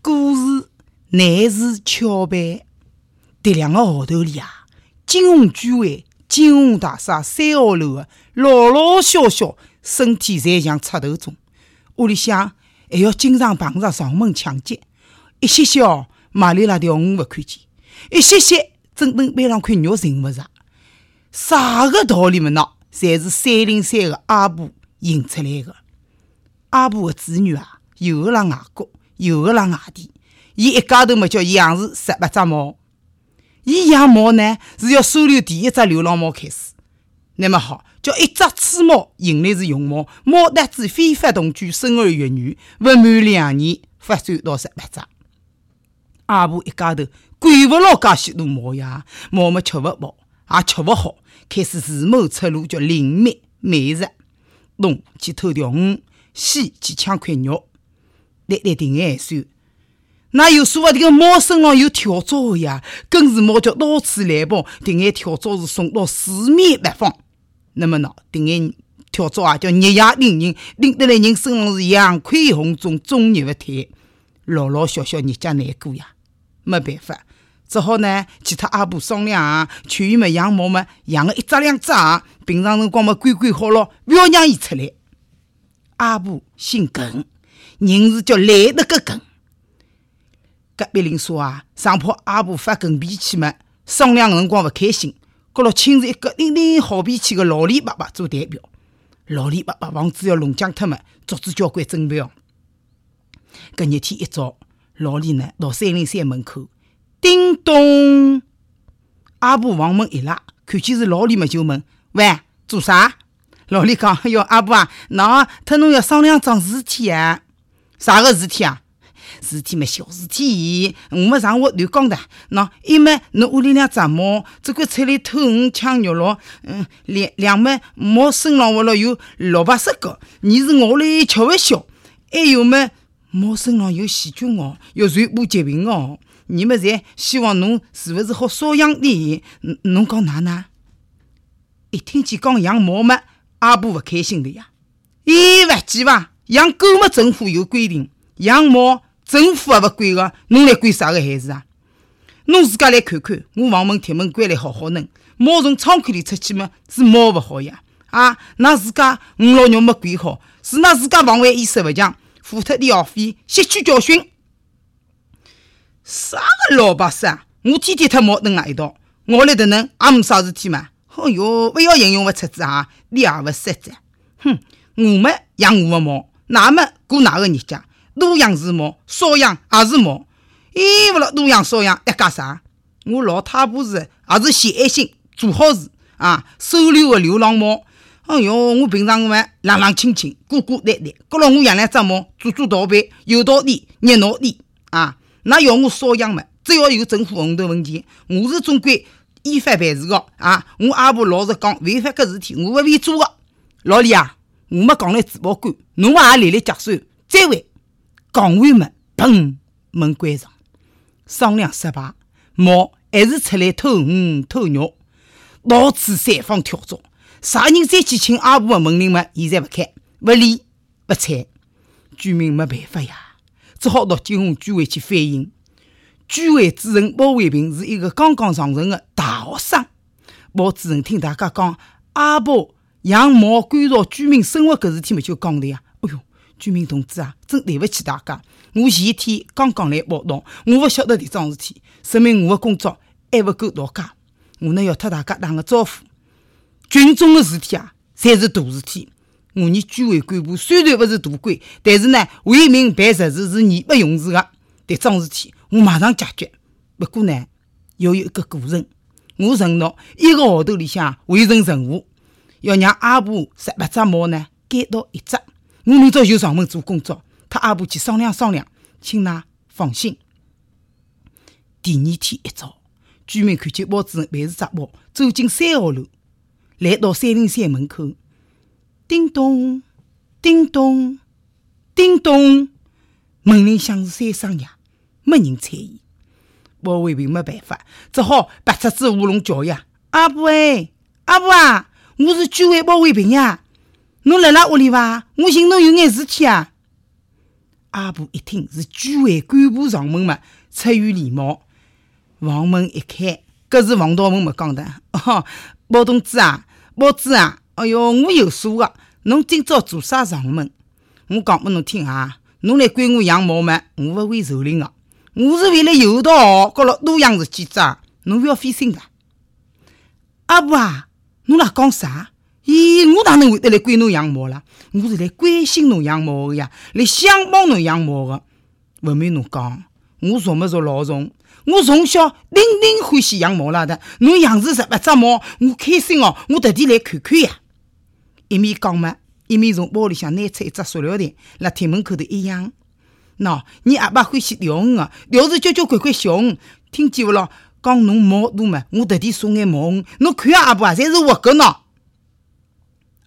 故事乃是巧办。迭两个号头里啊，金鸿居委金鸿大厦三号楼的老老小小身体侪像插头中，屋里向还要经常碰着上门抢劫。一歇歇哦，买里拉条鱼勿看见；一歇歇，整顿杯上块肉寻勿着。啥个道理么？喏，侪是三零三个阿婆引出来的。阿婆的子女啊，有个辣外国，有个辣外地。伊一家头么叫养住十八只猫。伊养猫呢，是要收留第一只流浪猫开始。那么好，叫一只雌猫迎来是雄猫，猫蛋子非法同居，生儿育女，不满两年发展到十八只。阿婆一家头管勿牢介许多猫呀，猫么吃勿饱，也吃勿好，开始自谋出路，叫另觅美食。东去偷条鱼，西去抢块肉，来来定眼算。那有说勿定个猫身上有跳蚤个呀，更是猫叫到处乱跑，定眼跳蚤是送到四面八方。那么喏，定眼跳蚤啊，叫日夜叮人，叮得来人身上是阳溃红肿，终日勿退，老老小小日脚难过呀。没办法，只好呢去他阿婆商量啊，劝伊们养猫嘛，养个一只两只啊，平常辰光嘛管管好咯，不要让伊出来。阿婆姓耿，人是叫来得个梗。隔壁邻说啊，上怕阿婆发梗脾气嘛，商量辰光勿开心，告了亲自一个顶顶好脾气个老李伯伯做代表。老李伯伯房子要弄僵脱嘛，做足交关准备哦。搿日天一早，老李呢到三零三门口，叮咚，阿婆房门一拉，看见是老李嘛，就问：喂，做啥？老李讲：哟，阿婆啊，喏，特侬要商量桩事体啊。啥个事体啊？事体嘛，小事体。我们上午乱讲的。喏，一么侬屋里两只猫，只管出来偷鱼抢肉咯。嗯，两两么猫身上活了有六八十个，你是咬了吃勿消。还有么猫身上有细菌哦，要传播疾病哦。你们侪希望侬是勿是好少养点？侬讲哪能？一听见讲养猫么，阿婆勿开心的呀。咦，勿急伐？养狗么政府有规定，养猫。政府也勿管个，侬来管啥个孩子啊？侬自家来看看，我房门铁门关了好好弄，猫从窗口里出去么，是猫勿好呀！啊，㑚自家五老娘没管好，是㑚自家防范意识勿强，付脱点学费，吸取教训。啥个老百姓？我天天特猫蹲辣一道，我来的能也没啥事体嘛？哎哟，勿要形容勿出子啊，你也勿实在。哼，我们养我的猫，㑚们过㑚个日脚。多养是猫，少养也是猫。咦，勿了多养少养，一家啥？我老太婆是也是献爱心，做好事啊，收留个流浪猫。哎哟，我平常嘛，冷冷清清，孤孤单单。搞了我养两只猫，做做倒背，有道理，热闹点啊。那要我少养嘛？只要有政府红头文件，我是总归依法办事个啊。我阿婆老实讲，违法个事体，我勿会做个。老李啊，我们讲来珠宝馆，侬也立立结算，再会。讲完么，砰，门关上。商量失败，猫还是出来偷鱼偷肉，到处散放跳蚤。啥人再去请阿婆的门铃么？现在不开，不理不睬。居民没办法呀，只好到金鸿居委去反映。居委主任包卫平是一个刚刚上任的大学生。包主任听大家讲阿婆养猫干扰居民生活搿事体么，就讲的呀。哎哟！居民同志啊，真对勿起大家！我前一天刚刚来报道，我勿晓得迭桩事体，说明我的工作还勿够到家。我呢要特大家打个招呼。群众的事体啊，侪是大事体。我们居委干部虽然勿是大官，但是呢，为民办实事是义不容辞的。迭桩事体我马上解决。不过呢，要有一个过程。我承诺一个号头里向完成任务，要让阿婆十八只猫呢减到一只。我明朝就上门做工作，他阿婆去商量商量，请㑚放心。第二天一早，居民看见包主任背着只包走进三号楼，来到三零三门口，叮咚，叮咚，叮咚，门铃响是三声呀，没人睬伊。包卫兵没办法，只好拔出支乌龙叫呀：“阿婆哎，阿婆啊，我是居委包卫平呀。”侬辣辣屋里伐？我寻侬有眼事体啊！阿婆一听是居委干部上门嘛，出于礼貌，房门一开，搿是防盗门没讲的。哦，包同志啊，包子啊，哎哟，我有数个，侬今朝做啥上门？我讲拨侬听啊，侬来管我养猫嘛，我勿会受领个。我是为了有道好，搞了多养几只，侬勿要费心的。阿婆啊，侬辣讲啥？咦，我哪能会得来管侬养猫啦？我是来关心侬养猫的呀，来想帮侬养猫的。勿瞒侬讲，我从没说老从，我从小顶顶欢喜养猫啦的。侬养只十八只猫，我开心哦，我特地来看看呀。一面讲嘛，一面从包里向拿出一只塑料袋，辣厅门口头一养。喏，你阿爸欢喜钓鱼个，钓是交交关关小鱼，听见勿咯？讲侬毛多嘛，我特地送眼毛鱼，侬看阿婆啊，侪是活个喏。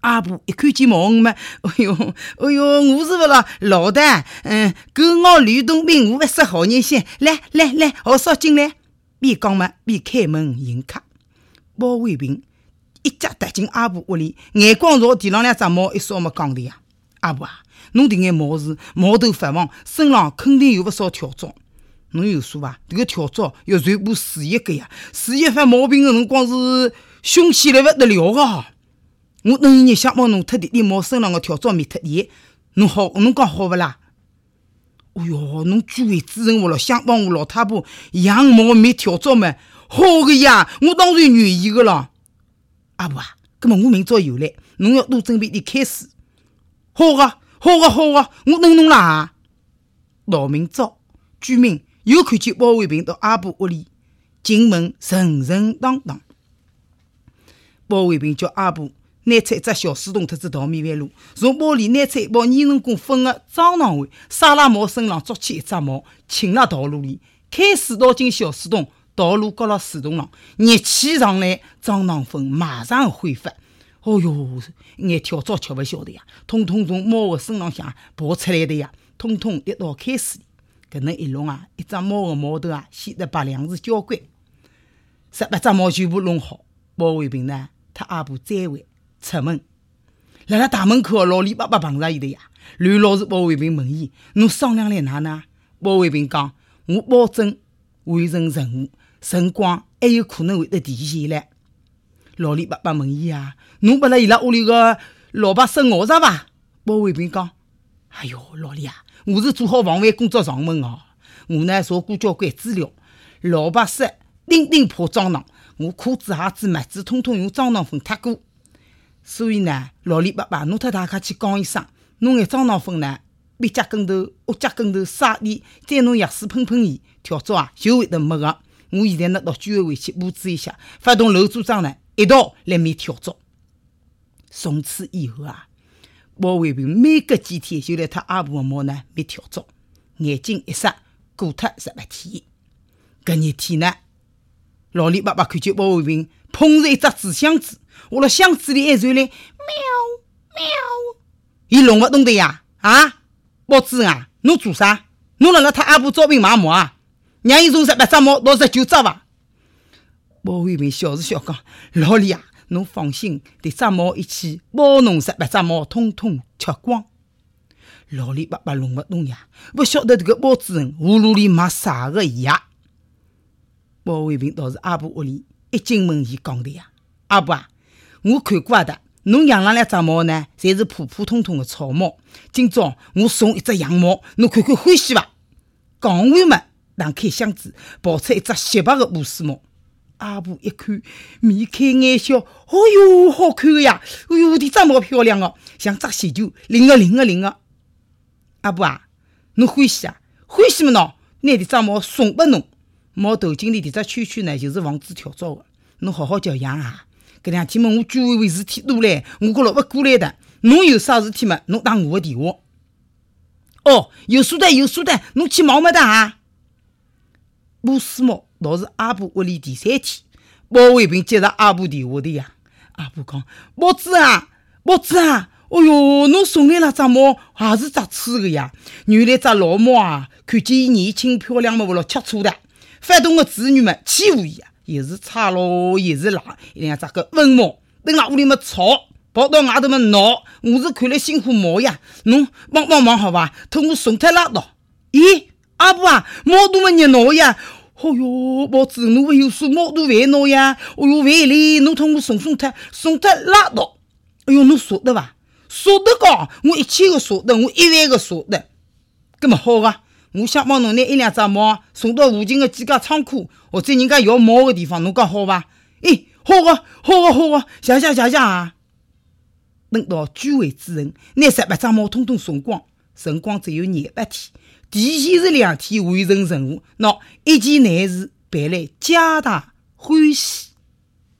阿婆一看见毛鱼嘛，哎哟，哎哟，我是勿啦老的，嗯，狗咬吕洞宾，我不识好人心。来来来，我少进来。边讲嘛边开门迎客。包卫平一脚踏进阿婆屋里，眼光朝地上两只猫一扫嘛，讲的呀，阿婆啊，侬迭眼毛是毛头发黄，身上肯定有勿少跳蚤。侬有数伐？迭个跳蚤要传播四叶个呀，四叶发毛病的辰光是凶险来勿得了个。我等一日想帮侬脱弟弟猫身上的跳蚤灭脱伊，侬好，侬讲好勿啦？哦哟，侬居然主任我了，想帮我老太婆养猫灭跳蚤吗？好个呀，我当然愿意个了。阿婆啊，搿么我明朝有来，侬要多准备点开水。好个，好个，好个，我等侬啦。到明朝，居民又看见包卫平到阿婆屋里进门，神神当当。包卫平叫阿婆。拿出一只小水桶，特子淘米饭炉，从包里拿出一包泥人工粉的樟囊丸，沙拉毛身上捉起一只毛，浸了陶炉里，开水倒进小水桶，陶炉搁了水桶上，热气上来，樟囊粉马上挥发。哦哟，眼跳蚤吃勿消的呀，通通从猫的身浪向爬出来的呀，通通滴到开水里。搿能一弄啊，一只猫的毛头啊，显得白亮是交关。十八只猫全部弄好，包卫平呢，他阿婆再会。出门，辣辣大门口，老李爸爸碰着伊的呀。刘老师包卫平问伊：“侬商量来哪呢？”包卫平讲：“我保证完成任务，辰光还有可能会得提前来。”老李爸爸问伊啊：“侬拨了伊拉屋里个老爸生臥着伐？”包卫平讲：“哎哟，老李啊，我是做好防范工作上门哦。我呢查过交关资料，老白说钉钉破蟑螂，我裤子、鞋子、袜子统统用蟑螂粉擦过。”所以呢，老李爸爸，侬特大家去讲一声，弄眼蟑螂粉呢，别夹跟头，恶夹跟头，撒点，再弄药水喷喷伊，跳蚤啊就会得没个。我现在呢到居委会去布置一下，发动楼组长呢一道来灭跳蚤。从此以后啊，包卫平每隔几天就来他阿婆的猫呢灭跳蚤，眼睛一眨，过脱十八天。搿日天呢，老李爸爸看见包卫平捧着一只纸箱子。我辣箱子里还传来喵喵，伊弄勿懂的呀！啊，包子啊，侬做啥？侬辣辣他阿婆招兵买马啊？让伊从十八只猫到十九只伐？包卫平笑是笑讲：“老李啊，侬放心，迭只猫一起包侬十八只猫通通吃光。”老李爸爸弄勿懂呀，勿晓得迭个包主任葫芦里卖啥个药。包卫平倒是阿婆屋里一进门伊讲的呀：“阿婆啊。”我看过的，侬养了两只猫呢，侪是普普通通的草猫。今朝我送一只洋猫，侬看看欢喜伐？讲完嘛，打开箱子，抱出一只雪白的波斯猫。阿婆一看，眉开眼笑，哦哟，好看个呀！哎哟，这只猫漂亮哦，像只气球，灵个灵个灵个。阿婆啊，侬欢喜啊？欢喜么？喏，拿这只猫送拨侬。猫头颈里这只圈圈呢，就是防止跳蚤的。侬好好教养啊！搿两天嘛，我居委会事体多唻，我可老勿过来的。侬有啥事体嘛？侬打我的电话。哦，有数的，有数的，侬去忙么的啊？波斯猫倒是阿婆屋里第三天，包卫平接着阿婆电话的呀。阿婆讲：“包子啊，包子啊，哦哟，侬送来那只猫，也是只吃的呀。原来只老猫啊，看见伊年轻漂亮嘛，勿咯吃醋的，反动的子女们欺负伊啊。”一是差咯，一是懒，两只个瘟猫，蹲辣屋里么吵，跑到外头么闹，我是看了辛苦毛呀。侬帮帮忙好伐？托我送脱拉倒。咦，阿婆啊，毛肚么热闹呀？哦哟，包子，侬勿有说毛肚烦恼呀？哦哟，烦嘞，侬托我送送脱，送脱拉倒。哎哟，侬舍得伐？舍得个，我一千个舍得，我一万个舍得。搿么好个，我想帮侬拿一两只毛送到附近的几家仓库，或者人家要毛的地方，侬讲好伐？哎，好个，好个，好个，谢谢谢谢啊！等到居委之后，拿十八只毛统统送光，辰光只有廿八天，提前是两天完成任务，喏，一件难事办来皆大欢喜。